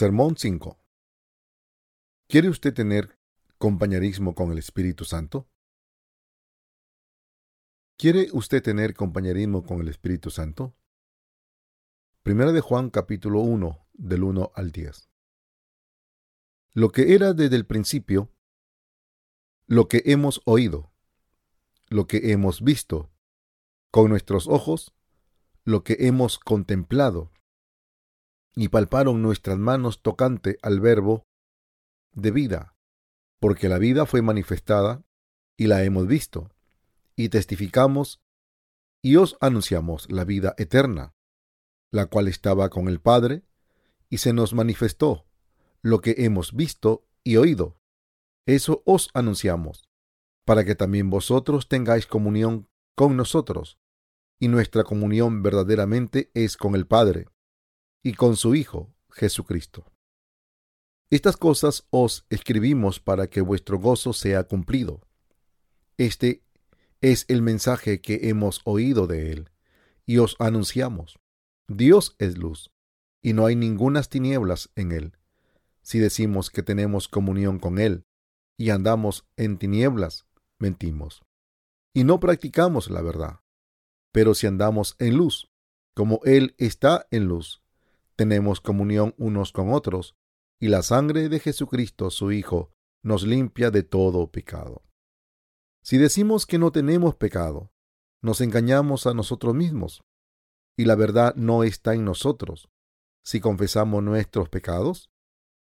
Sermón 5. ¿Quiere usted tener compañerismo con el Espíritu Santo? ¿Quiere usted tener compañerismo con el Espíritu Santo? Primera de Juan capítulo 1, del 1 al 10. Lo que era desde el principio, lo que hemos oído, lo que hemos visto con nuestros ojos, lo que hemos contemplado y palparon nuestras manos tocante al verbo de vida, porque la vida fue manifestada y la hemos visto, y testificamos y os anunciamos la vida eterna, la cual estaba con el Padre, y se nos manifestó lo que hemos visto y oído. Eso os anunciamos, para que también vosotros tengáis comunión con nosotros, y nuestra comunión verdaderamente es con el Padre y con su Hijo Jesucristo. Estas cosas os escribimos para que vuestro gozo sea cumplido. Este es el mensaje que hemos oído de Él, y os anunciamos. Dios es luz, y no hay ningunas tinieblas en Él. Si decimos que tenemos comunión con Él, y andamos en tinieblas, mentimos, y no practicamos la verdad. Pero si andamos en luz, como Él está en luz, tenemos comunión unos con otros, y la sangre de Jesucristo, su Hijo, nos limpia de todo pecado. Si decimos que no tenemos pecado, nos engañamos a nosotros mismos, y la verdad no está en nosotros. Si confesamos nuestros pecados,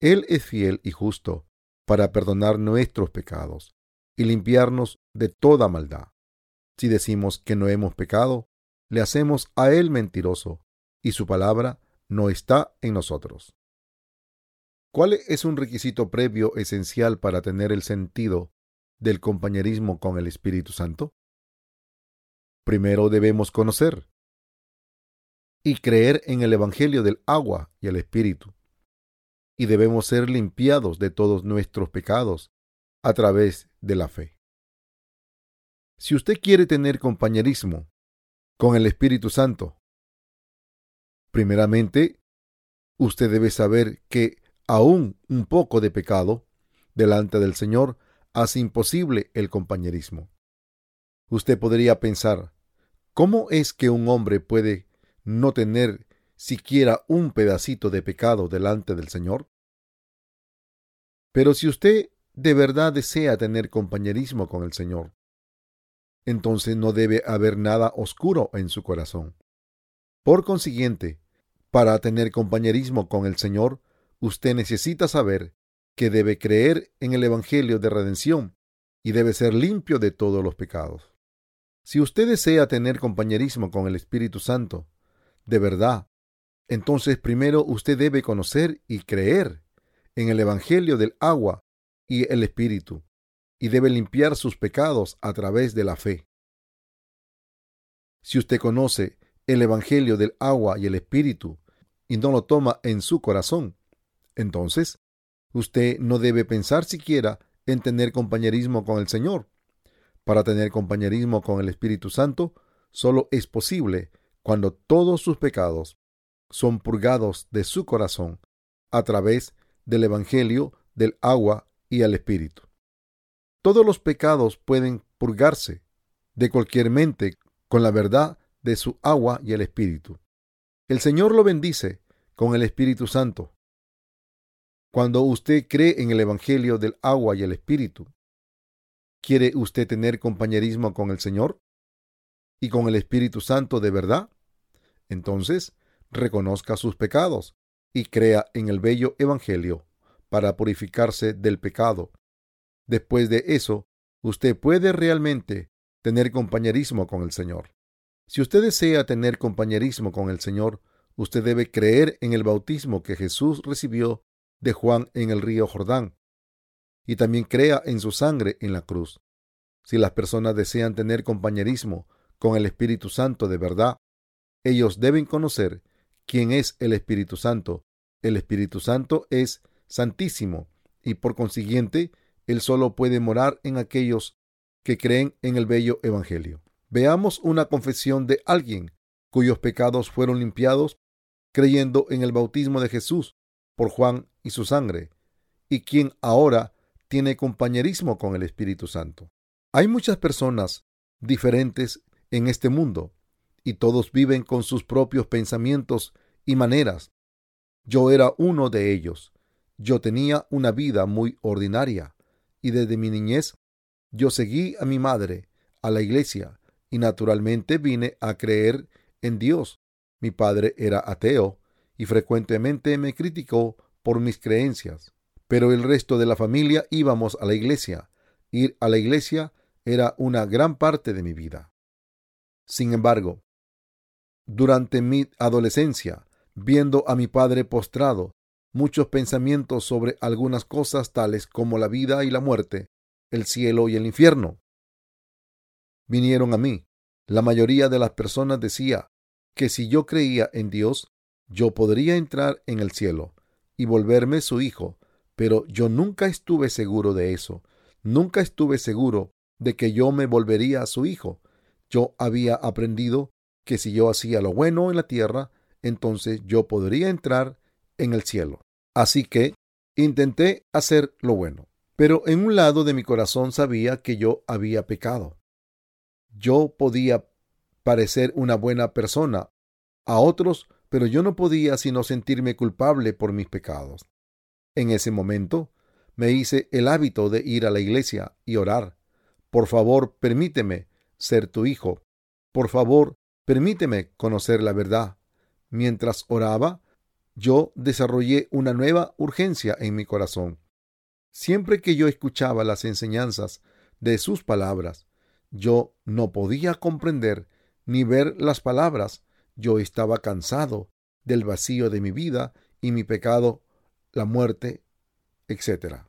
Él es fiel y justo para perdonar nuestros pecados y limpiarnos de toda maldad. Si decimos que no hemos pecado, le hacemos a Él mentiroso, y su palabra no está en nosotros. ¿Cuál es un requisito previo esencial para tener el sentido del compañerismo con el Espíritu Santo? Primero debemos conocer y creer en el Evangelio del agua y el Espíritu, y debemos ser limpiados de todos nuestros pecados a través de la fe. Si usted quiere tener compañerismo con el Espíritu Santo, Primeramente, usted debe saber que aún un poco de pecado delante del Señor hace imposible el compañerismo. Usted podría pensar, ¿cómo es que un hombre puede no tener siquiera un pedacito de pecado delante del Señor? Pero si usted de verdad desea tener compañerismo con el Señor, entonces no debe haber nada oscuro en su corazón. Por consiguiente, para tener compañerismo con el Señor, usted necesita saber que debe creer en el Evangelio de redención y debe ser limpio de todos los pecados. Si usted desea tener compañerismo con el Espíritu Santo, de verdad, entonces primero usted debe conocer y creer en el Evangelio del agua y el Espíritu, y debe limpiar sus pecados a través de la fe. Si usted conoce el Evangelio del agua y el Espíritu y no lo toma en su corazón, entonces usted no debe pensar siquiera en tener compañerismo con el Señor. Para tener compañerismo con el Espíritu Santo, solo es posible cuando todos sus pecados son purgados de su corazón a través del Evangelio del agua y el Espíritu. Todos los pecados pueden purgarse de cualquier mente con la verdad de su agua y el Espíritu. El Señor lo bendice con el Espíritu Santo. Cuando usted cree en el Evangelio del agua y el Espíritu, ¿quiere usted tener compañerismo con el Señor y con el Espíritu Santo de verdad? Entonces, reconozca sus pecados y crea en el bello Evangelio para purificarse del pecado. Después de eso, usted puede realmente tener compañerismo con el Señor. Si usted desea tener compañerismo con el Señor, usted debe creer en el bautismo que Jesús recibió de Juan en el río Jordán, y también crea en su sangre en la cruz. Si las personas desean tener compañerismo con el Espíritu Santo de verdad, ellos deben conocer quién es el Espíritu Santo. El Espíritu Santo es santísimo y por consiguiente, él solo puede morar en aquellos que creen en el bello Evangelio. Veamos una confesión de alguien cuyos pecados fueron limpiados creyendo en el bautismo de Jesús por Juan y su sangre, y quien ahora tiene compañerismo con el Espíritu Santo. Hay muchas personas diferentes en este mundo, y todos viven con sus propios pensamientos y maneras. Yo era uno de ellos. Yo tenía una vida muy ordinaria, y desde mi niñez yo seguí a mi madre a la iglesia, y naturalmente vine a creer en Dios. Mi padre era ateo, y frecuentemente me criticó por mis creencias. Pero el resto de la familia íbamos a la iglesia. Ir a la iglesia era una gran parte de mi vida. Sin embargo, durante mi adolescencia, viendo a mi padre postrado, muchos pensamientos sobre algunas cosas tales como la vida y la muerte, el cielo y el infierno, vinieron a mí. La mayoría de las personas decía que si yo creía en Dios, yo podría entrar en el cielo y volverme su hijo, pero yo nunca estuve seguro de eso. Nunca estuve seguro de que yo me volvería su hijo. Yo había aprendido que si yo hacía lo bueno en la tierra, entonces yo podría entrar en el cielo. Así que intenté hacer lo bueno. Pero en un lado de mi corazón sabía que yo había pecado. Yo podía parecer una buena persona a otros pero yo no podía sino sentirme culpable por mis pecados. En ese momento me hice el hábito de ir a la iglesia y orar. Por favor, permíteme ser tu hijo. Por favor, permíteme conocer la verdad. Mientras oraba, yo desarrollé una nueva urgencia en mi corazón. Siempre que yo escuchaba las enseñanzas de sus palabras, yo no podía comprender ni ver las palabras yo estaba cansado del vacío de mi vida y mi pecado, la muerte, etc.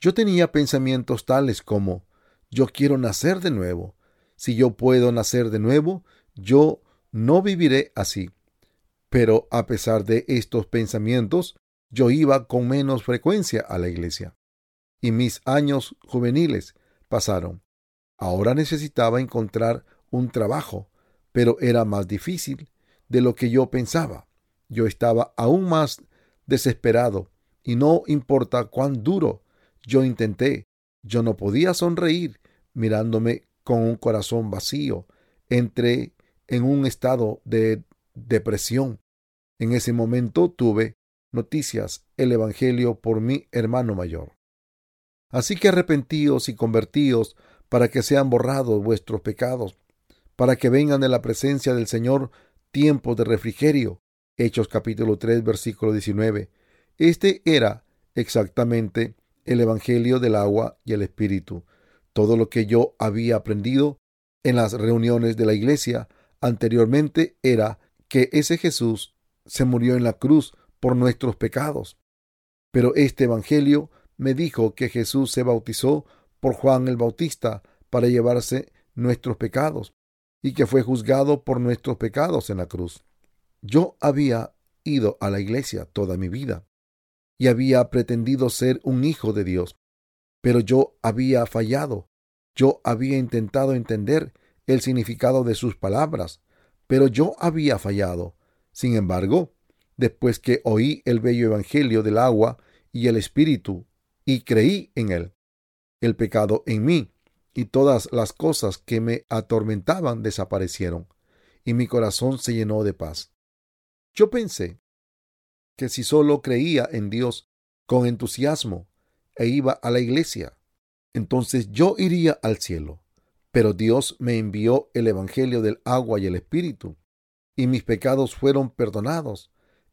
Yo tenía pensamientos tales como yo quiero nacer de nuevo. Si yo puedo nacer de nuevo, yo no viviré así. Pero a pesar de estos pensamientos, yo iba con menos frecuencia a la iglesia. Y mis años juveniles pasaron. Ahora necesitaba encontrar un trabajo pero era más difícil de lo que yo pensaba. Yo estaba aún más desesperado y no importa cuán duro yo intenté, yo no podía sonreír mirándome con un corazón vacío. Entré en un estado de depresión. En ese momento tuve noticias, el Evangelio por mi hermano mayor. Así que arrepentíos y convertíos para que sean borrados vuestros pecados para que vengan de la presencia del Señor tiempos de refrigerio. Hechos capítulo 3 versículo 19. Este era exactamente el Evangelio del agua y el Espíritu. Todo lo que yo había aprendido en las reuniones de la iglesia anteriormente era que ese Jesús se murió en la cruz por nuestros pecados. Pero este Evangelio me dijo que Jesús se bautizó por Juan el Bautista para llevarse nuestros pecados y que fue juzgado por nuestros pecados en la cruz. Yo había ido a la iglesia toda mi vida y había pretendido ser un hijo de Dios, pero yo había fallado. Yo había intentado entender el significado de sus palabras, pero yo había fallado. Sin embargo, después que oí el bello Evangelio del agua y el Espíritu y creí en él, el pecado en mí y todas las cosas que me atormentaban desaparecieron, y mi corazón se llenó de paz. Yo pensé que si solo creía en Dios con entusiasmo e iba a la iglesia, entonces yo iría al cielo. Pero Dios me envió el Evangelio del agua y el Espíritu, y mis pecados fueron perdonados.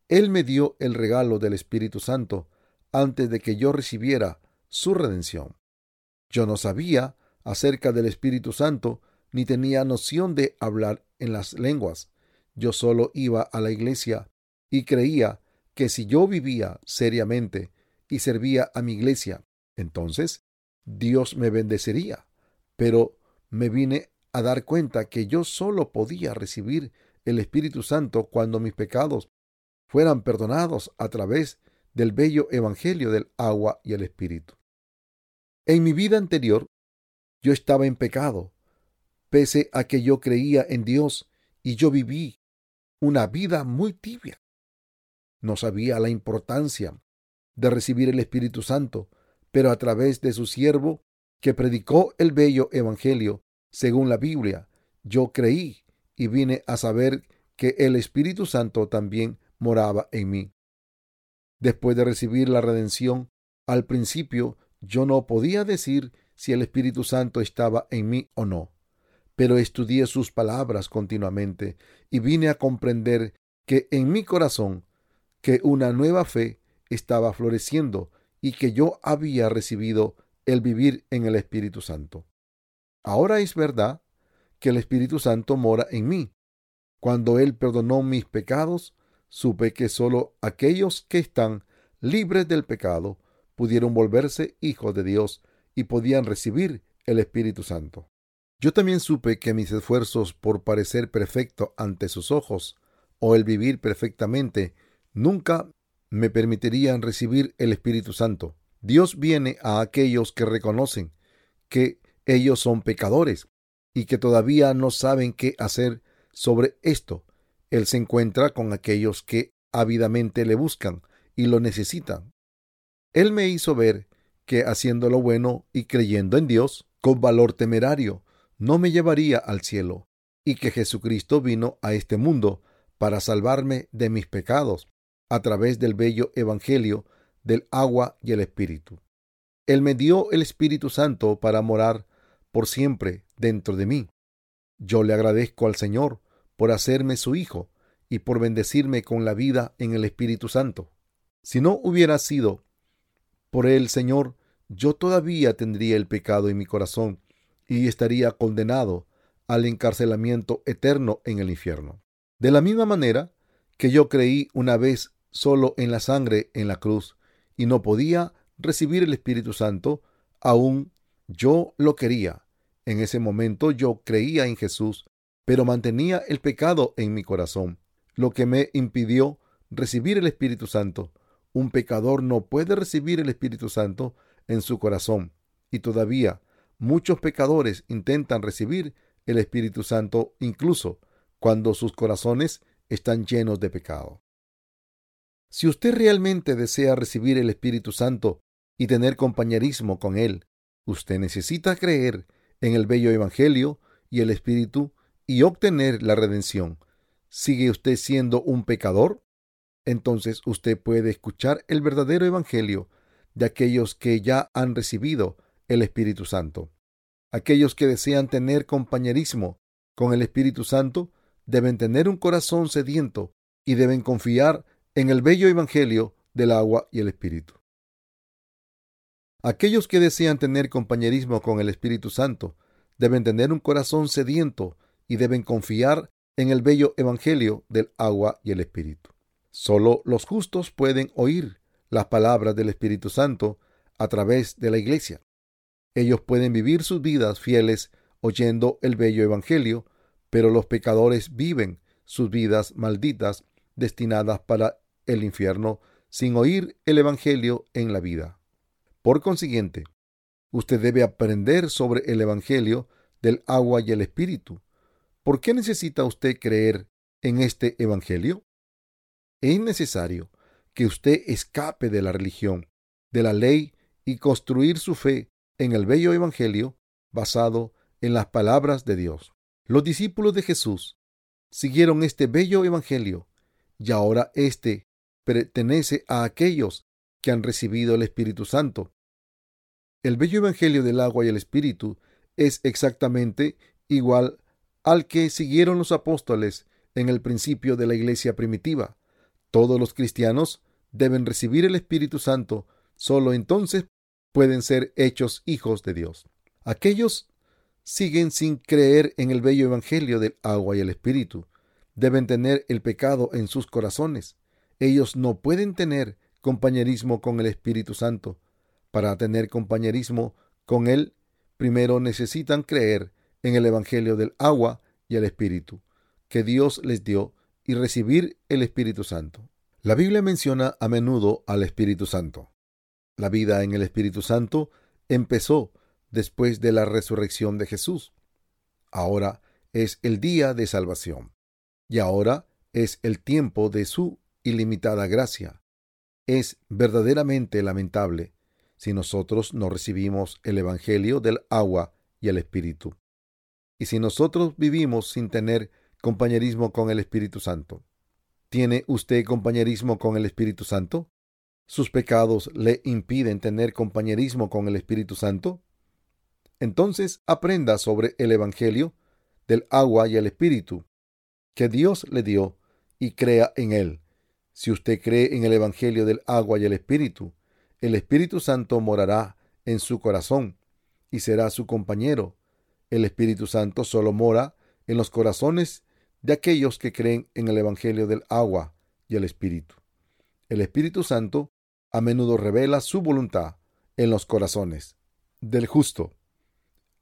Él me dio el regalo del Espíritu Santo antes de que yo recibiera su redención. Yo no sabía acerca del Espíritu Santo, ni tenía noción de hablar en las lenguas. Yo solo iba a la iglesia y creía que si yo vivía seriamente y servía a mi iglesia, entonces Dios me bendecería. Pero me vine a dar cuenta que yo solo podía recibir el Espíritu Santo cuando mis pecados fueran perdonados a través del bello Evangelio del agua y el Espíritu. En mi vida anterior yo estaba en pecado, pese a que yo creía en Dios y yo viví una vida muy tibia. no sabía la importancia de recibir el Espíritu Santo, pero a través de su siervo, que predicó el bello Evangelio, según la Biblia, yo creí y vine a saber que el Espíritu Santo también moraba en mí. Después de recibir la redención, al principio yo no podía decir si el Espíritu Santo estaba en mí o no, pero estudié sus palabras continuamente y vine a comprender que en mi corazón que una nueva fe estaba floreciendo y que yo había recibido el vivir en el Espíritu Santo. Ahora es verdad que el Espíritu Santo mora en mí. Cuando Él perdonó mis pecados, supe que sólo aquellos que están libres del pecado pudieron volverse hijos de Dios y podían recibir el Espíritu Santo. Yo también supe que mis esfuerzos por parecer perfecto ante sus ojos o el vivir perfectamente nunca me permitirían recibir el Espíritu Santo. Dios viene a aquellos que reconocen que ellos son pecadores y que todavía no saben qué hacer sobre esto. Él se encuentra con aquellos que ávidamente le buscan y lo necesitan. Él me hizo ver que haciendo lo bueno y creyendo en Dios, con valor temerario, no me llevaría al cielo, y que Jesucristo vino a este mundo para salvarme de mis pecados a través del bello Evangelio del agua y el Espíritu. Él me dio el Espíritu Santo para morar por siempre dentro de mí. Yo le agradezco al Señor por hacerme su Hijo y por bendecirme con la vida en el Espíritu Santo. Si no hubiera sido por el Señor, yo todavía tendría el pecado en mi corazón y estaría condenado al encarcelamiento eterno en el infierno. De la misma manera que yo creí una vez solo en la sangre en la cruz y no podía recibir el Espíritu Santo, aún yo lo quería. En ese momento yo creía en Jesús, pero mantenía el pecado en mi corazón, lo que me impidió recibir el Espíritu Santo. Un pecador no puede recibir el Espíritu Santo en su corazón, y todavía muchos pecadores intentan recibir el Espíritu Santo incluso cuando sus corazones están llenos de pecado. Si usted realmente desea recibir el Espíritu Santo y tener compañerismo con Él, usted necesita creer en el bello Evangelio y el Espíritu y obtener la redención. ¿Sigue usted siendo un pecador? Entonces usted puede escuchar el verdadero Evangelio de aquellos que ya han recibido el Espíritu Santo. Aquellos que desean tener compañerismo con el Espíritu Santo deben tener un corazón sediento y deben confiar en el bello Evangelio del agua y el Espíritu. Aquellos que desean tener compañerismo con el Espíritu Santo deben tener un corazón sediento y deben confiar en el bello Evangelio del agua y el Espíritu. Solo los justos pueden oír las palabras del Espíritu Santo a través de la Iglesia. Ellos pueden vivir sus vidas fieles oyendo el bello Evangelio, pero los pecadores viven sus vidas malditas destinadas para el infierno sin oír el Evangelio en la vida. Por consiguiente, usted debe aprender sobre el Evangelio del agua y el Espíritu. ¿Por qué necesita usted creer en este Evangelio? Es necesario que usted escape de la religión, de la ley y construir su fe en el bello Evangelio basado en las palabras de Dios. Los discípulos de Jesús siguieron este bello Evangelio y ahora este pertenece a aquellos que han recibido el Espíritu Santo. El bello Evangelio del agua y el Espíritu es exactamente igual al que siguieron los apóstoles en el principio de la iglesia primitiva. Todos los cristianos deben recibir el Espíritu Santo, solo entonces pueden ser hechos hijos de Dios. Aquellos siguen sin creer en el bello Evangelio del agua y el Espíritu. Deben tener el pecado en sus corazones. Ellos no pueden tener compañerismo con el Espíritu Santo. Para tener compañerismo con Él, primero necesitan creer en el Evangelio del agua y el Espíritu que Dios les dio y recibir el Espíritu Santo. La Biblia menciona a menudo al Espíritu Santo. La vida en el Espíritu Santo empezó después de la resurrección de Jesús. Ahora es el día de salvación y ahora es el tiempo de su ilimitada gracia. Es verdaderamente lamentable si nosotros no recibimos el Evangelio del agua y el Espíritu. Y si nosotros vivimos sin tener compañerismo con el Espíritu Santo. ¿Tiene usted compañerismo con el Espíritu Santo? ¿Sus pecados le impiden tener compañerismo con el Espíritu Santo? Entonces aprenda sobre el Evangelio del agua y el Espíritu que Dios le dio y crea en él. Si usted cree en el Evangelio del agua y el Espíritu, el Espíritu Santo morará en su corazón y será su compañero. El Espíritu Santo solo mora en los corazones de aquellos que creen en el Evangelio del agua y el Espíritu. El Espíritu Santo a menudo revela su voluntad en los corazones del justo.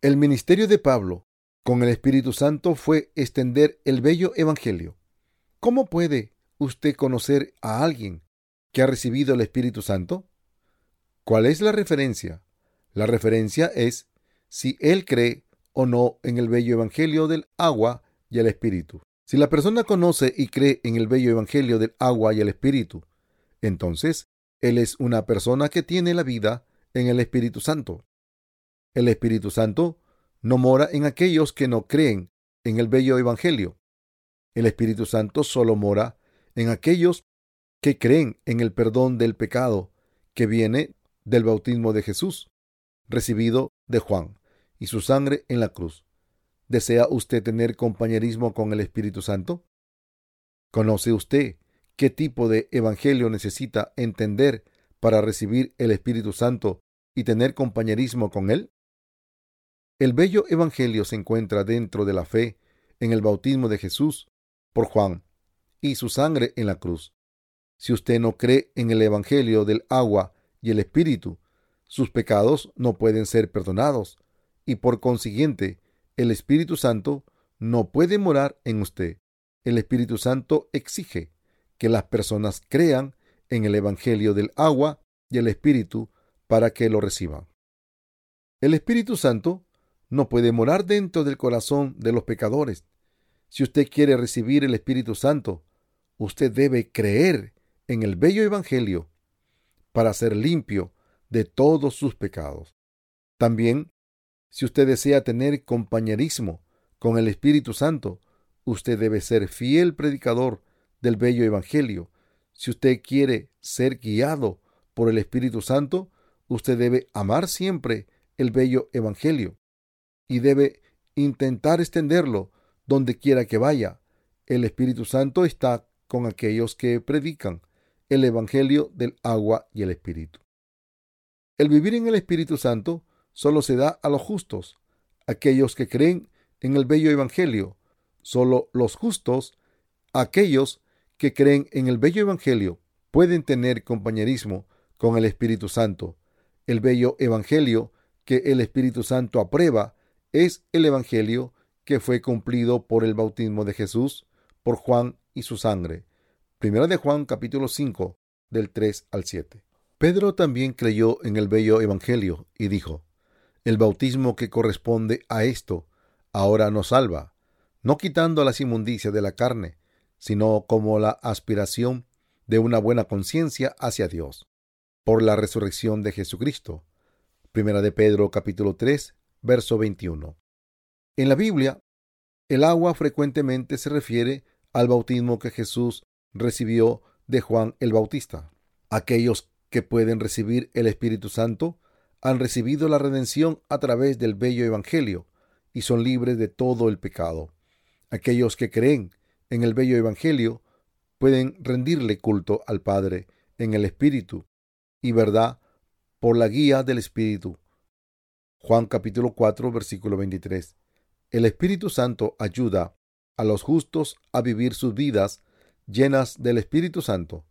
El ministerio de Pablo con el Espíritu Santo fue extender el bello Evangelio. ¿Cómo puede usted conocer a alguien que ha recibido el Espíritu Santo? ¿Cuál es la referencia? La referencia es si él cree o no en el bello Evangelio del agua y el Espíritu. Si la persona conoce y cree en el bello Evangelio del agua y el Espíritu, entonces él es una persona que tiene la vida en el Espíritu Santo. El Espíritu Santo no mora en aquellos que no creen en el bello Evangelio. El Espíritu Santo solo mora en aquellos que creen en el perdón del pecado que viene del bautismo de Jesús, recibido de Juan, y su sangre en la cruz. ¿Desea usted tener compañerismo con el Espíritu Santo? ¿Conoce usted qué tipo de evangelio necesita entender para recibir el Espíritu Santo y tener compañerismo con Él? El bello evangelio se encuentra dentro de la fe en el bautismo de Jesús por Juan y su sangre en la cruz. Si usted no cree en el evangelio del agua y el Espíritu, sus pecados no pueden ser perdonados y por consiguiente el Espíritu Santo no puede morar en usted. El Espíritu Santo exige que las personas crean en el Evangelio del agua y el Espíritu para que lo reciban. El Espíritu Santo no puede morar dentro del corazón de los pecadores. Si usted quiere recibir el Espíritu Santo, usted debe creer en el bello Evangelio para ser limpio de todos sus pecados. También si usted desea tener compañerismo con el Espíritu Santo, usted debe ser fiel predicador del bello Evangelio. Si usted quiere ser guiado por el Espíritu Santo, usted debe amar siempre el bello Evangelio y debe intentar extenderlo donde quiera que vaya. El Espíritu Santo está con aquellos que predican el Evangelio del agua y el Espíritu. El vivir en el Espíritu Santo solo se da a los justos, aquellos que creen en el bello Evangelio. Solo los justos, aquellos que creen en el bello Evangelio, pueden tener compañerismo con el Espíritu Santo. El bello Evangelio que el Espíritu Santo aprueba es el Evangelio que fue cumplido por el bautismo de Jesús, por Juan y su sangre. Primera de Juan capítulo 5 del 3 al 7. Pedro también creyó en el bello Evangelio y dijo, el bautismo que corresponde a esto ahora nos salva, no quitando las inmundicias de la carne, sino como la aspiración de una buena conciencia hacia Dios, por la resurrección de Jesucristo. Primera de Pedro capítulo 3, verso 21. En la Biblia, el agua frecuentemente se refiere al bautismo que Jesús recibió de Juan el Bautista. Aquellos que pueden recibir el Espíritu Santo han recibido la redención a través del bello Evangelio y son libres de todo el pecado. Aquellos que creen en el bello Evangelio pueden rendirle culto al Padre en el Espíritu y verdad por la guía del Espíritu. Juan capítulo 4 versículo 23. El Espíritu Santo ayuda a los justos a vivir sus vidas llenas del Espíritu Santo.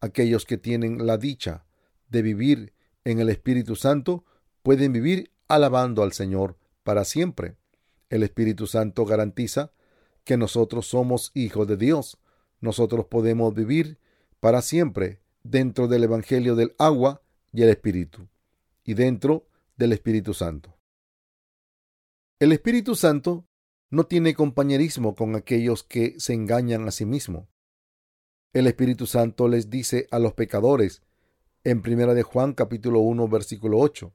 Aquellos que tienen la dicha de vivir en el Espíritu Santo pueden vivir alabando al Señor para siempre. El Espíritu Santo garantiza que nosotros somos hijos de Dios. Nosotros podemos vivir para siempre dentro del Evangelio del agua y el Espíritu, y dentro del Espíritu Santo. El Espíritu Santo no tiene compañerismo con aquellos que se engañan a sí mismo. El Espíritu Santo les dice a los pecadores en Primera de Juan capítulo 1 versículo 8.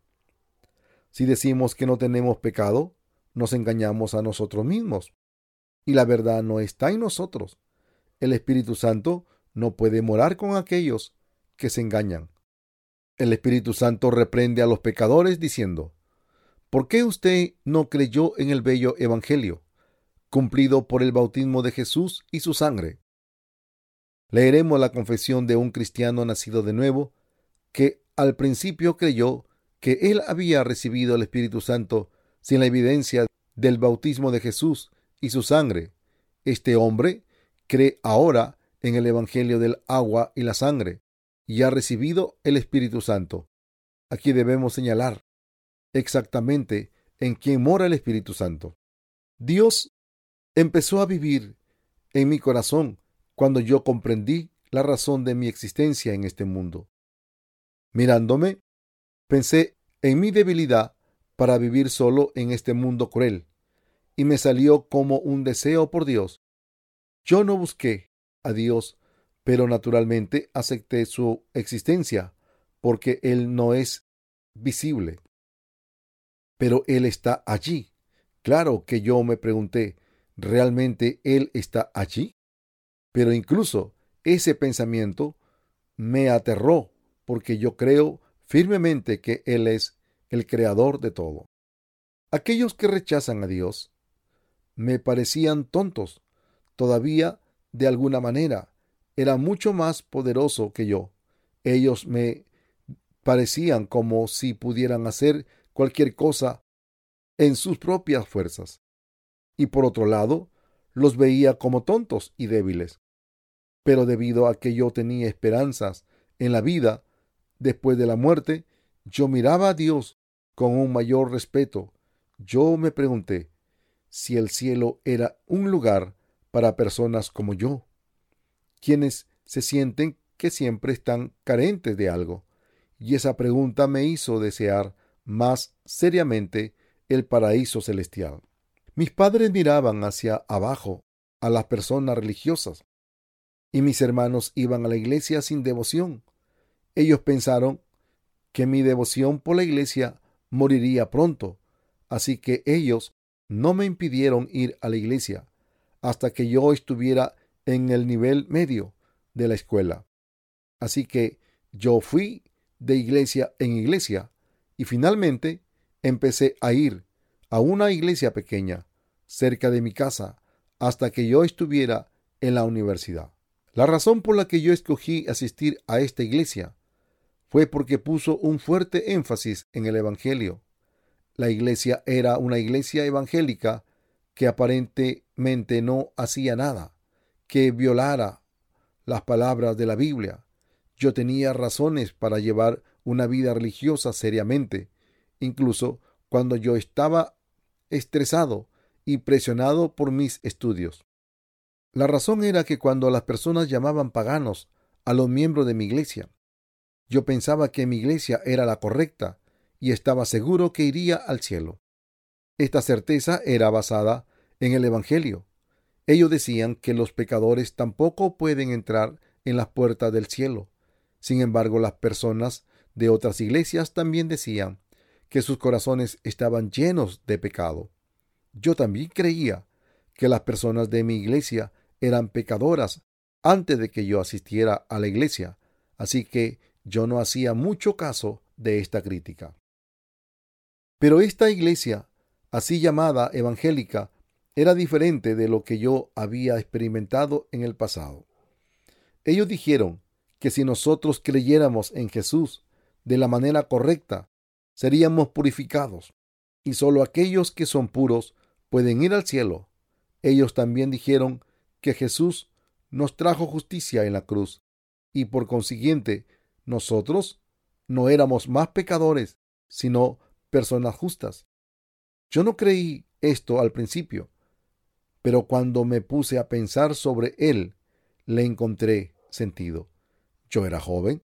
Si decimos que no tenemos pecado, nos engañamos a nosotros mismos y la verdad no está en nosotros. El Espíritu Santo no puede morar con aquellos que se engañan. El Espíritu Santo reprende a los pecadores diciendo, ¿por qué usted no creyó en el bello Evangelio, cumplido por el bautismo de Jesús y su sangre? Leeremos la confesión de un cristiano nacido de nuevo, que al principio creyó que él había recibido el Espíritu Santo sin la evidencia del bautismo de Jesús y su sangre. Este hombre cree ahora en el Evangelio del agua y la sangre y ha recibido el Espíritu Santo. Aquí debemos señalar exactamente en quién mora el Espíritu Santo. Dios empezó a vivir en mi corazón cuando yo comprendí la razón de mi existencia en este mundo. Mirándome, pensé en mi debilidad para vivir solo en este mundo cruel, y me salió como un deseo por Dios. Yo no busqué a Dios, pero naturalmente acepté su existencia, porque Él no es visible. Pero Él está allí. Claro que yo me pregunté, ¿realmente Él está allí? Pero incluso ese pensamiento me aterró porque yo creo firmemente que Él es el creador de todo. Aquellos que rechazan a Dios me parecían tontos. Todavía, de alguna manera, era mucho más poderoso que yo. Ellos me parecían como si pudieran hacer cualquier cosa en sus propias fuerzas. Y por otro lado, los veía como tontos y débiles pero debido a que yo tenía esperanzas en la vida después de la muerte, yo miraba a Dios con un mayor respeto. Yo me pregunté si el cielo era un lugar para personas como yo, quienes se sienten que siempre están carentes de algo. Y esa pregunta me hizo desear más seriamente el paraíso celestial. Mis padres miraban hacia abajo a las personas religiosas y mis hermanos iban a la iglesia sin devoción. Ellos pensaron que mi devoción por la iglesia moriría pronto, así que ellos no me impidieron ir a la iglesia hasta que yo estuviera en el nivel medio de la escuela. Así que yo fui de iglesia en iglesia y finalmente empecé a ir a una iglesia pequeña cerca de mi casa hasta que yo estuviera en la universidad. La razón por la que yo escogí asistir a esta iglesia fue porque puso un fuerte énfasis en el Evangelio. La iglesia era una iglesia evangélica que aparentemente no hacía nada, que violara las palabras de la Biblia. Yo tenía razones para llevar una vida religiosa seriamente, incluso cuando yo estaba estresado y presionado por mis estudios. La razón era que cuando las personas llamaban paganos a los miembros de mi iglesia, yo pensaba que mi iglesia era la correcta y estaba seguro que iría al cielo. Esta certeza era basada en el Evangelio. Ellos decían que los pecadores tampoco pueden entrar en las puertas del cielo. Sin embargo, las personas de otras iglesias también decían que sus corazones estaban llenos de pecado. Yo también creía que las personas de mi iglesia eran pecadoras antes de que yo asistiera a la iglesia, así que yo no hacía mucho caso de esta crítica. Pero esta iglesia, así llamada evangélica, era diferente de lo que yo había experimentado en el pasado. Ellos dijeron que si nosotros creyéramos en Jesús de la manera correcta, seríamos purificados, y solo aquellos que son puros pueden ir al cielo. Ellos también dijeron que Jesús nos trajo justicia en la cruz y por consiguiente nosotros no éramos más pecadores, sino personas justas. Yo no creí esto al principio, pero cuando me puse a pensar sobre él, le encontré sentido. Yo era joven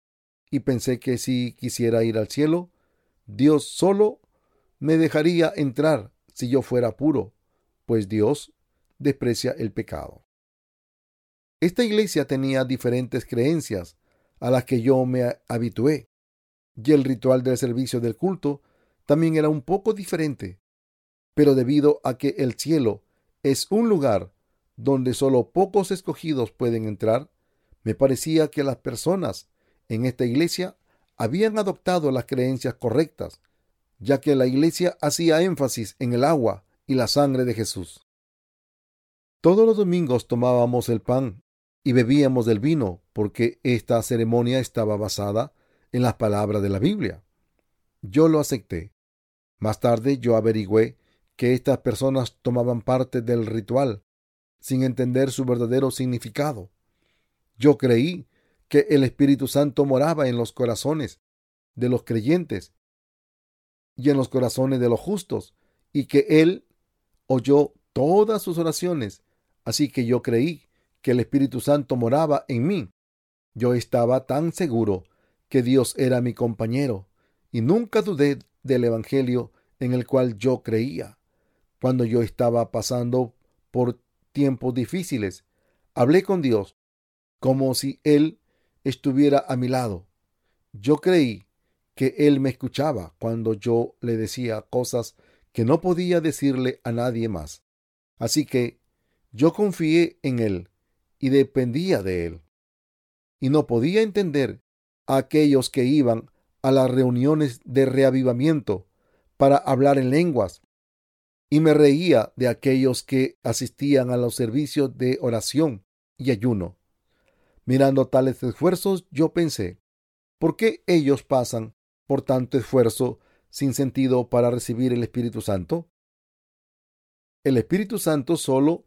y pensé que si quisiera ir al cielo, Dios solo me dejaría entrar si yo fuera puro, pues Dios desprecia el pecado. Esta iglesia tenía diferentes creencias a las que yo me habitué, y el ritual del servicio del culto también era un poco diferente. Pero debido a que el cielo es un lugar donde solo pocos escogidos pueden entrar, me parecía que las personas en esta iglesia habían adoptado las creencias correctas, ya que la iglesia hacía énfasis en el agua y la sangre de Jesús. Todos los domingos tomábamos el pan y bebíamos del vino, porque esta ceremonia estaba basada en las palabras de la Biblia. Yo lo acepté. Más tarde yo averigüé que estas personas tomaban parte del ritual sin entender su verdadero significado. Yo creí que el Espíritu Santo moraba en los corazones de los creyentes y en los corazones de los justos, y que Él oyó todas sus oraciones. Así que yo creí que el Espíritu Santo moraba en mí. Yo estaba tan seguro que Dios era mi compañero, y nunca dudé del Evangelio en el cual yo creía. Cuando yo estaba pasando por tiempos difíciles, hablé con Dios como si Él estuviera a mi lado. Yo creí que Él me escuchaba cuando yo le decía cosas que no podía decirle a nadie más. Así que yo confié en Él y dependía de Él. Y no podía entender a aquellos que iban a las reuniones de reavivamiento para hablar en lenguas y me reía de aquellos que asistían a los servicios de oración y ayuno. Mirando tales esfuerzos, yo pensé, ¿por qué ellos pasan por tanto esfuerzo sin sentido para recibir el Espíritu Santo? El Espíritu Santo solo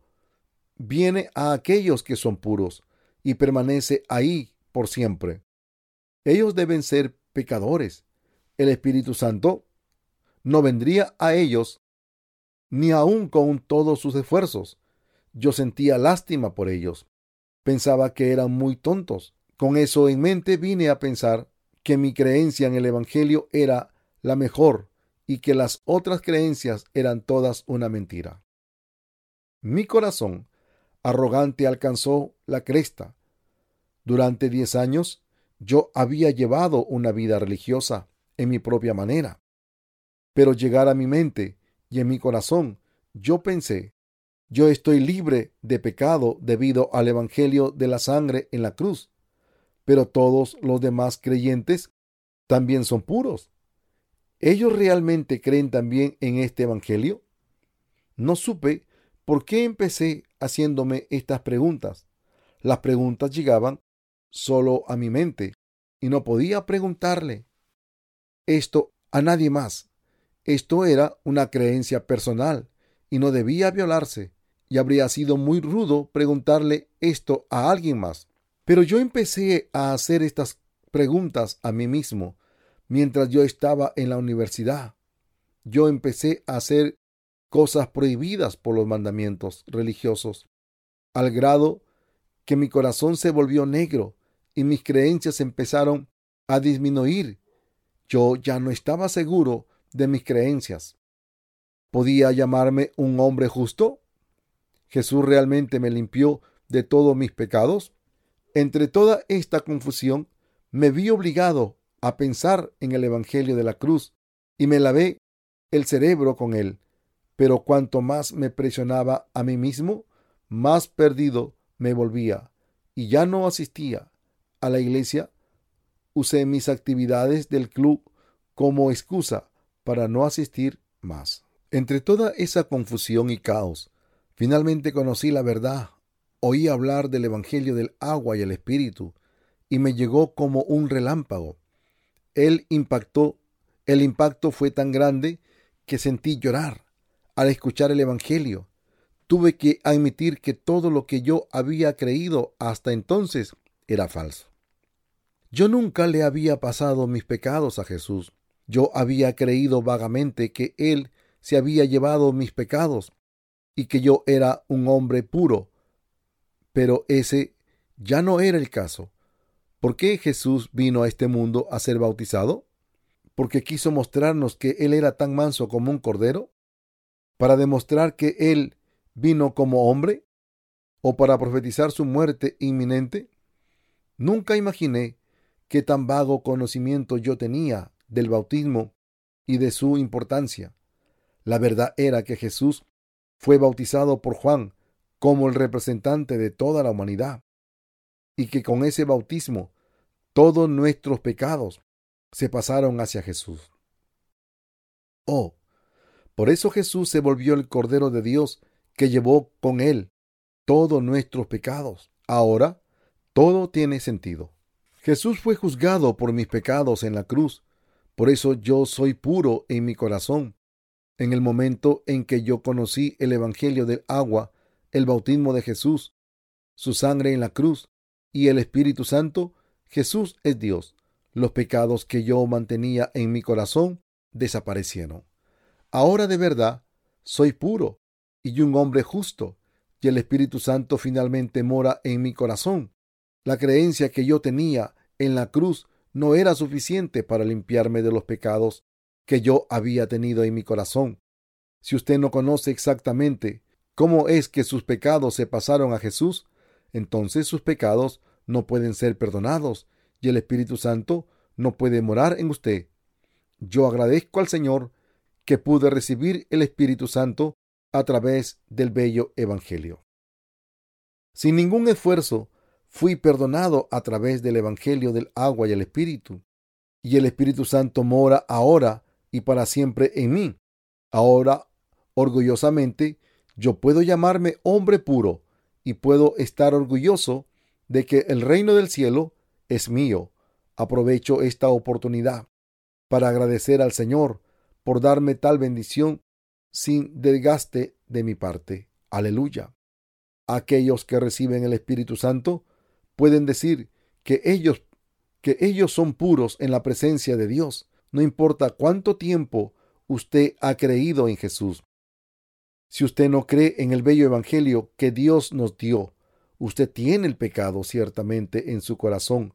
viene a aquellos que son puros y permanece ahí por siempre. Ellos deben ser pecadores. El Espíritu Santo no vendría a ellos ni aun con todos sus esfuerzos. Yo sentía lástima por ellos. Pensaba que eran muy tontos. Con eso en mente vine a pensar que mi creencia en el Evangelio era la mejor y que las otras creencias eran todas una mentira. Mi corazón arrogante alcanzó la cresta. Durante diez años yo había llevado una vida religiosa en mi propia manera. Pero llegar a mi mente y en mi corazón yo pensé, yo estoy libre de pecado debido al Evangelio de la sangre en la cruz, pero todos los demás creyentes también son puros. ¿Ellos realmente creen también en este Evangelio? No supe por qué empecé haciéndome estas preguntas. Las preguntas llegaban solo a mi mente y no podía preguntarle esto a nadie más. Esto era una creencia personal y no debía violarse, y habría sido muy rudo preguntarle esto a alguien más. Pero yo empecé a hacer estas preguntas a mí mismo mientras yo estaba en la universidad. Yo empecé a hacer cosas prohibidas por los mandamientos religiosos, al grado que mi corazón se volvió negro y mis creencias empezaron a disminuir. Yo ya no estaba seguro de mis creencias. ¿Podía llamarme un hombre justo? ¿Jesús realmente me limpió de todos mis pecados? Entre toda esta confusión, me vi obligado a pensar en el Evangelio de la cruz y me lavé el cerebro con él. Pero cuanto más me presionaba a mí mismo, más perdido me volvía y ya no asistía a la iglesia. Usé mis actividades del club como excusa para no asistir más. Entre toda esa confusión y caos, finalmente conocí la verdad, oí hablar del Evangelio del agua y el Espíritu, y me llegó como un relámpago. Él impactó, el impacto fue tan grande que sentí llorar al escuchar el Evangelio. Tuve que admitir que todo lo que yo había creído hasta entonces era falso. Yo nunca le había pasado mis pecados a Jesús. Yo había creído vagamente que Él se había llevado mis pecados y que yo era un hombre puro. Pero ese ya no era el caso. ¿Por qué Jesús vino a este mundo a ser bautizado? ¿Porque quiso mostrarnos que Él era tan manso como un cordero? ¿Para demostrar que Él vino como hombre? o para profetizar su muerte inminente? Nunca imaginé qué tan vago conocimiento yo tenía del bautismo y de su importancia. La verdad era que Jesús fue bautizado por Juan como el representante de toda la humanidad y que con ese bautismo todos nuestros pecados se pasaron hacia Jesús. Oh, por eso Jesús se volvió el Cordero de Dios que llevó con él todos nuestros pecados. Ahora, todo tiene sentido. Jesús fue juzgado por mis pecados en la cruz. Por eso yo soy puro en mi corazón. En el momento en que yo conocí el Evangelio del agua, el bautismo de Jesús, su sangre en la cruz y el Espíritu Santo, Jesús es Dios. Los pecados que yo mantenía en mi corazón desaparecieron. Ahora de verdad soy puro y un hombre justo, y el Espíritu Santo finalmente mora en mi corazón. La creencia que yo tenía en la cruz no era suficiente para limpiarme de los pecados que yo había tenido en mi corazón. Si usted no conoce exactamente cómo es que sus pecados se pasaron a Jesús, entonces sus pecados no pueden ser perdonados y el Espíritu Santo no puede morar en usted. Yo agradezco al Señor que pude recibir el Espíritu Santo a través del bello Evangelio. Sin ningún esfuerzo, fui perdonado a través del Evangelio del agua y el Espíritu, y el Espíritu Santo mora ahora y para siempre en mí. Ahora, orgullosamente, yo puedo llamarme hombre puro y puedo estar orgulloso de que el reino del cielo es mío. Aprovecho esta oportunidad para agradecer al Señor por darme tal bendición sin desgaste de mi parte. Aleluya. Aquellos que reciben el Espíritu Santo pueden decir que ellos que ellos son puros en la presencia de Dios, no importa cuánto tiempo usted ha creído en Jesús. Si usted no cree en el bello evangelio que Dios nos dio, usted tiene el pecado ciertamente en su corazón.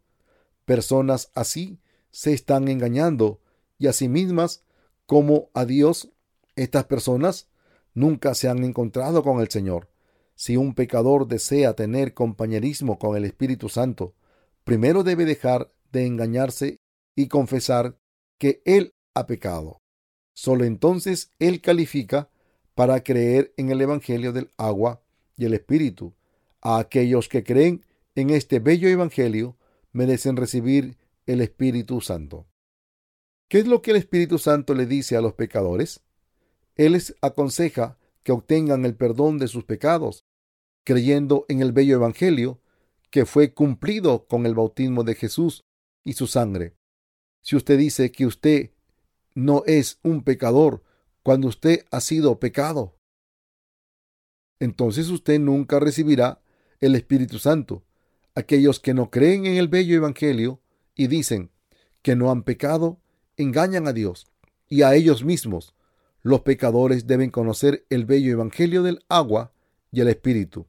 Personas así se están engañando y a sí mismas como a Dios, estas personas nunca se han encontrado con el Señor. Si un pecador desea tener compañerismo con el Espíritu Santo, primero debe dejar de engañarse y confesar que él ha pecado. Solo entonces él califica para creer en el Evangelio del agua y el Espíritu. A aquellos que creen en este bello Evangelio merecen recibir el Espíritu Santo. ¿Qué es lo que el Espíritu Santo le dice a los pecadores? Él les aconseja que obtengan el perdón de sus pecados, creyendo en el bello Evangelio que fue cumplido con el bautismo de Jesús y su sangre. Si usted dice que usted no es un pecador cuando usted ha sido pecado, entonces usted nunca recibirá el Espíritu Santo. Aquellos que no creen en el bello Evangelio y dicen que no han pecado, engañan a Dios y a ellos mismos. Los pecadores deben conocer el bello Evangelio del agua y el Espíritu,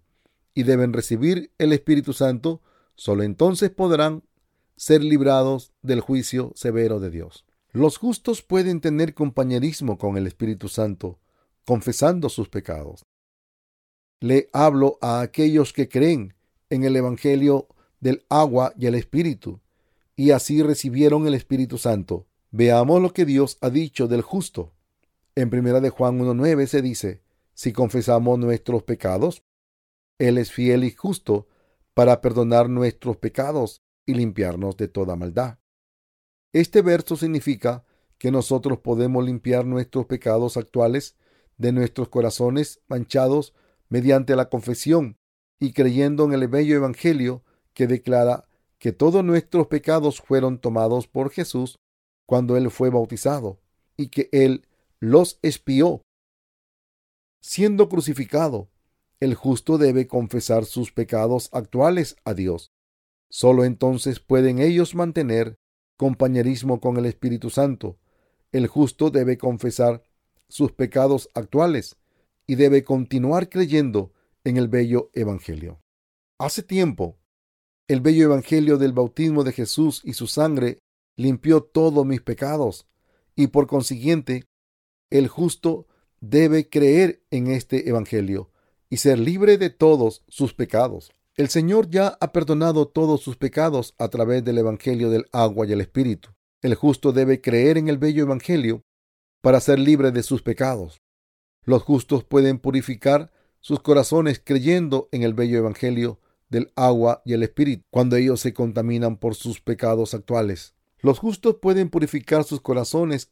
y deben recibir el Espíritu Santo, solo entonces podrán ser librados del juicio severo de Dios. Los justos pueden tener compañerismo con el Espíritu Santo, confesando sus pecados. Le hablo a aquellos que creen en el Evangelio del agua y el Espíritu, y así recibieron el Espíritu Santo. Veamos lo que Dios ha dicho del justo. En primera de Juan 1.9 se dice, si confesamos nuestros pecados, Él es fiel y justo para perdonar nuestros pecados y limpiarnos de toda maldad. Este verso significa que nosotros podemos limpiar nuestros pecados actuales de nuestros corazones manchados mediante la confesión y creyendo en el bello Evangelio que declara que todos nuestros pecados fueron tomados por Jesús cuando él fue bautizado y que él los espió. Siendo crucificado, el justo debe confesar sus pecados actuales a Dios. Solo entonces pueden ellos mantener compañerismo con el Espíritu Santo. El justo debe confesar sus pecados actuales y debe continuar creyendo en el bello Evangelio. Hace tiempo, el bello Evangelio del bautismo de Jesús y su sangre limpió todos mis pecados, y por consiguiente, el justo debe creer en este Evangelio y ser libre de todos sus pecados. El Señor ya ha perdonado todos sus pecados a través del Evangelio del agua y el Espíritu. El justo debe creer en el bello Evangelio para ser libre de sus pecados. Los justos pueden purificar sus corazones creyendo en el bello Evangelio del agua y el Espíritu cuando ellos se contaminan por sus pecados actuales. Los justos pueden purificar sus corazones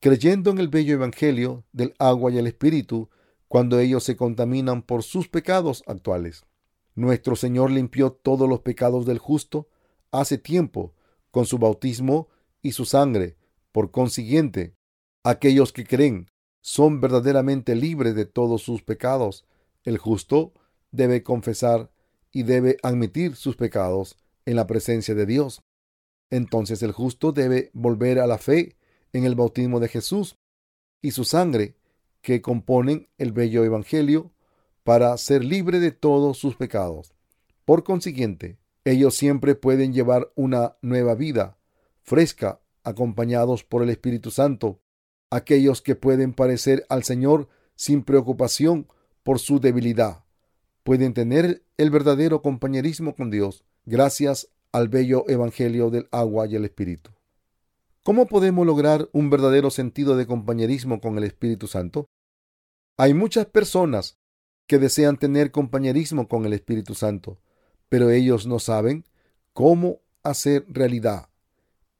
creyendo en el bello Evangelio del agua y el Espíritu cuando ellos se contaminan por sus pecados actuales. Nuestro Señor limpió todos los pecados del justo hace tiempo con su bautismo y su sangre. Por consiguiente, aquellos que creen son verdaderamente libres de todos sus pecados. El justo debe confesar y debe admitir sus pecados en la presencia de Dios. Entonces el justo debe volver a la fe en el bautismo de Jesús y su sangre que componen el bello Evangelio para ser libre de todos sus pecados. Por consiguiente, ellos siempre pueden llevar una nueva vida, fresca, acompañados por el Espíritu Santo, aquellos que pueden parecer al Señor sin preocupación por su debilidad, pueden tener el verdadero compañerismo con Dios gracias al bello Evangelio del agua y el Espíritu. ¿Cómo podemos lograr un verdadero sentido de compañerismo con el Espíritu Santo? Hay muchas personas que desean tener compañerismo con el Espíritu Santo, pero ellos no saben cómo hacer realidad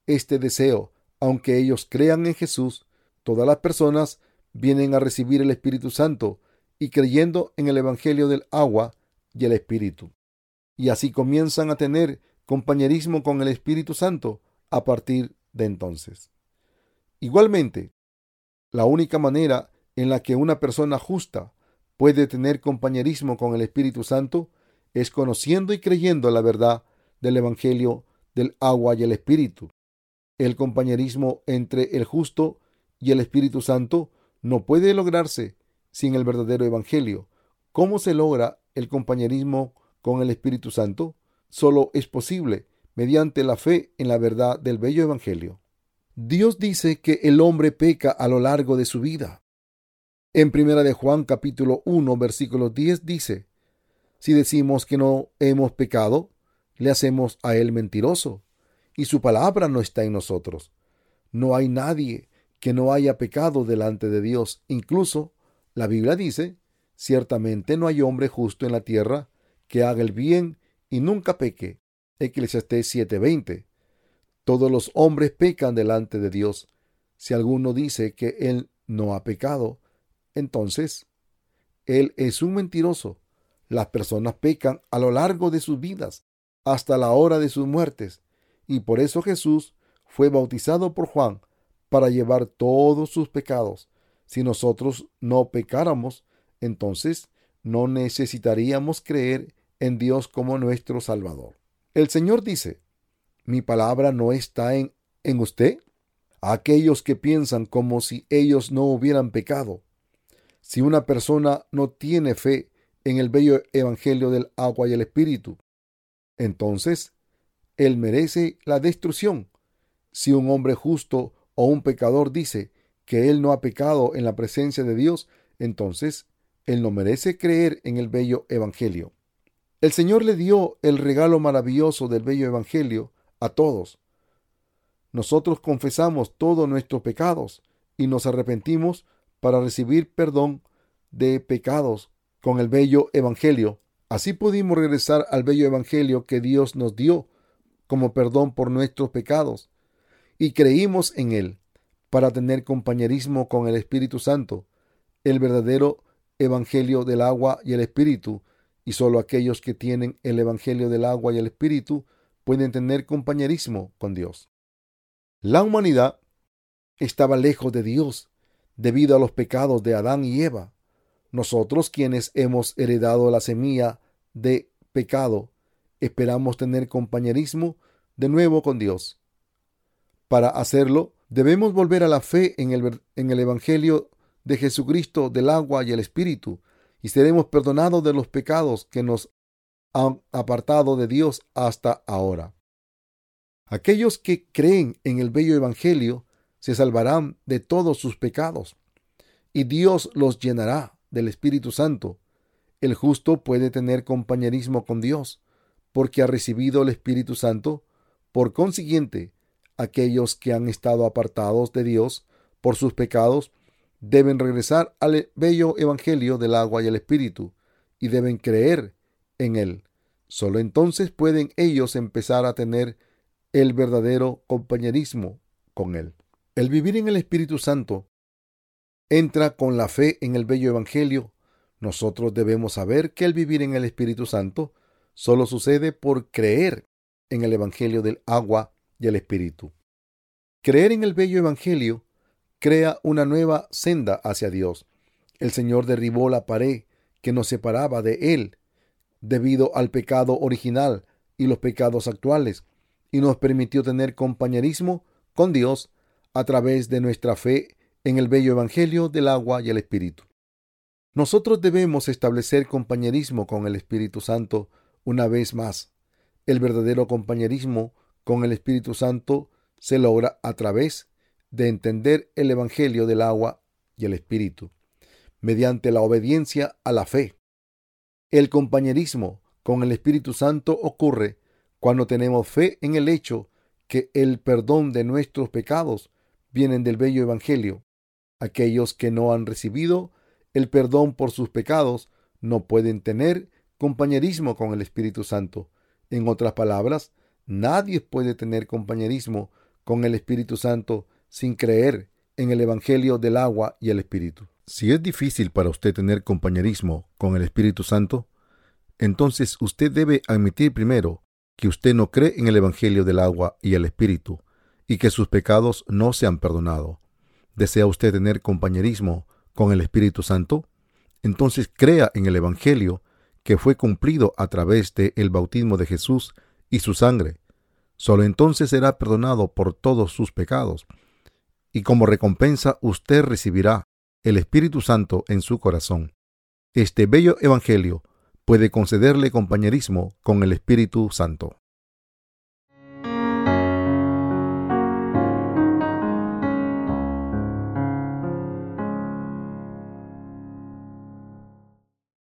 este deseo. Aunque ellos crean en Jesús, todas las personas vienen a recibir el Espíritu Santo y creyendo en el Evangelio del agua y el Espíritu. Y así comienzan a tener compañerismo con el Espíritu Santo a partir de entonces. Igualmente, la única manera en la que una persona justa puede tener compañerismo con el Espíritu Santo es conociendo y creyendo la verdad del Evangelio del agua y el Espíritu. El compañerismo entre el justo y el Espíritu Santo no puede lograrse sin el verdadero Evangelio. ¿Cómo se logra el compañerismo con el Espíritu Santo? Solo es posible mediante la fe en la verdad del bello Evangelio. Dios dice que el hombre peca a lo largo de su vida. En primera de Juan capítulo 1 versículo 10 dice, si decimos que no hemos pecado, le hacemos a él mentiroso, y su palabra no está en nosotros. No hay nadie que no haya pecado delante de Dios. Incluso la Biblia dice, ciertamente no hay hombre justo en la tierra que haga el bien y nunca peque. Eclesiastés 7:20. Todos los hombres pecan delante de Dios. Si alguno dice que él no ha pecado, entonces él es un mentiroso. Las personas pecan a lo largo de sus vidas, hasta la hora de sus muertes, y por eso Jesús fue bautizado por Juan para llevar todos sus pecados. Si nosotros no pecáramos, entonces no necesitaríamos creer en Dios como nuestro Salvador. El Señor dice, mi palabra no está en, en usted. aquellos que piensan como si ellos no hubieran pecado. Si una persona no tiene fe en el bello Evangelio del agua y el Espíritu, entonces él merece la destrucción. Si un hombre justo o un pecador dice que él no ha pecado en la presencia de Dios, entonces él no merece creer en el bello Evangelio. El Señor le dio el regalo maravilloso del bello Evangelio a todos. Nosotros confesamos todos nuestros pecados y nos arrepentimos para recibir perdón de pecados con el bello Evangelio. Así pudimos regresar al bello Evangelio que Dios nos dio como perdón por nuestros pecados y creímos en Él para tener compañerismo con el Espíritu Santo, el verdadero Evangelio del agua y el Espíritu, y solo aquellos que tienen el Evangelio del agua y el Espíritu pueden tener compañerismo con Dios. La humanidad estaba lejos de Dios debido a los pecados de Adán y Eva. Nosotros quienes hemos heredado la semilla de pecado, esperamos tener compañerismo de nuevo con Dios. Para hacerlo, debemos volver a la fe en el, en el Evangelio de Jesucristo del agua y el Espíritu, y seremos perdonados de los pecados que nos han apartado de Dios hasta ahora. Aquellos que creen en el bello Evangelio se salvarán de todos sus pecados, y Dios los llenará del Espíritu Santo. el justo puede tener compañerismo con Dios, porque ha recibido el Espíritu Santo. Por consiguiente, aquellos que han estado apartados de Dios por sus pecados deben regresar al bello Evangelio del agua y el Espíritu, y deben creer en él. Solo entonces pueden ellos empezar a tener el verdadero compañerismo con él. El vivir en el Espíritu Santo entra con la fe en el bello Evangelio. Nosotros debemos saber que el vivir en el Espíritu Santo solo sucede por creer en el Evangelio del agua y el Espíritu. Creer en el bello Evangelio crea una nueva senda hacia Dios. El Señor derribó la pared que nos separaba de Él debido al pecado original y los pecados actuales, y nos permitió tener compañerismo con Dios a través de nuestra fe en el bello Evangelio del agua y el Espíritu. Nosotros debemos establecer compañerismo con el Espíritu Santo una vez más. El verdadero compañerismo con el Espíritu Santo se logra a través de entender el Evangelio del agua y el Espíritu, mediante la obediencia a la fe. El compañerismo con el Espíritu Santo ocurre cuando tenemos fe en el hecho que el perdón de nuestros pecados vienen del bello Evangelio. Aquellos que no han recibido el perdón por sus pecados no pueden tener compañerismo con el Espíritu Santo. En otras palabras, nadie puede tener compañerismo con el Espíritu Santo sin creer en el Evangelio del agua y el Espíritu. Si es difícil para usted tener compañerismo con el Espíritu Santo, entonces usted debe admitir primero que usted no cree en el Evangelio del agua y el Espíritu, y que sus pecados no se han perdonado. ¿Desea usted tener compañerismo con el Espíritu Santo? Entonces crea en el Evangelio que fue cumplido a través del el bautismo de Jesús y su sangre. Solo entonces será perdonado por todos sus pecados y como recompensa usted recibirá el Espíritu Santo en su corazón. Este bello Evangelio puede concederle compañerismo con el Espíritu Santo.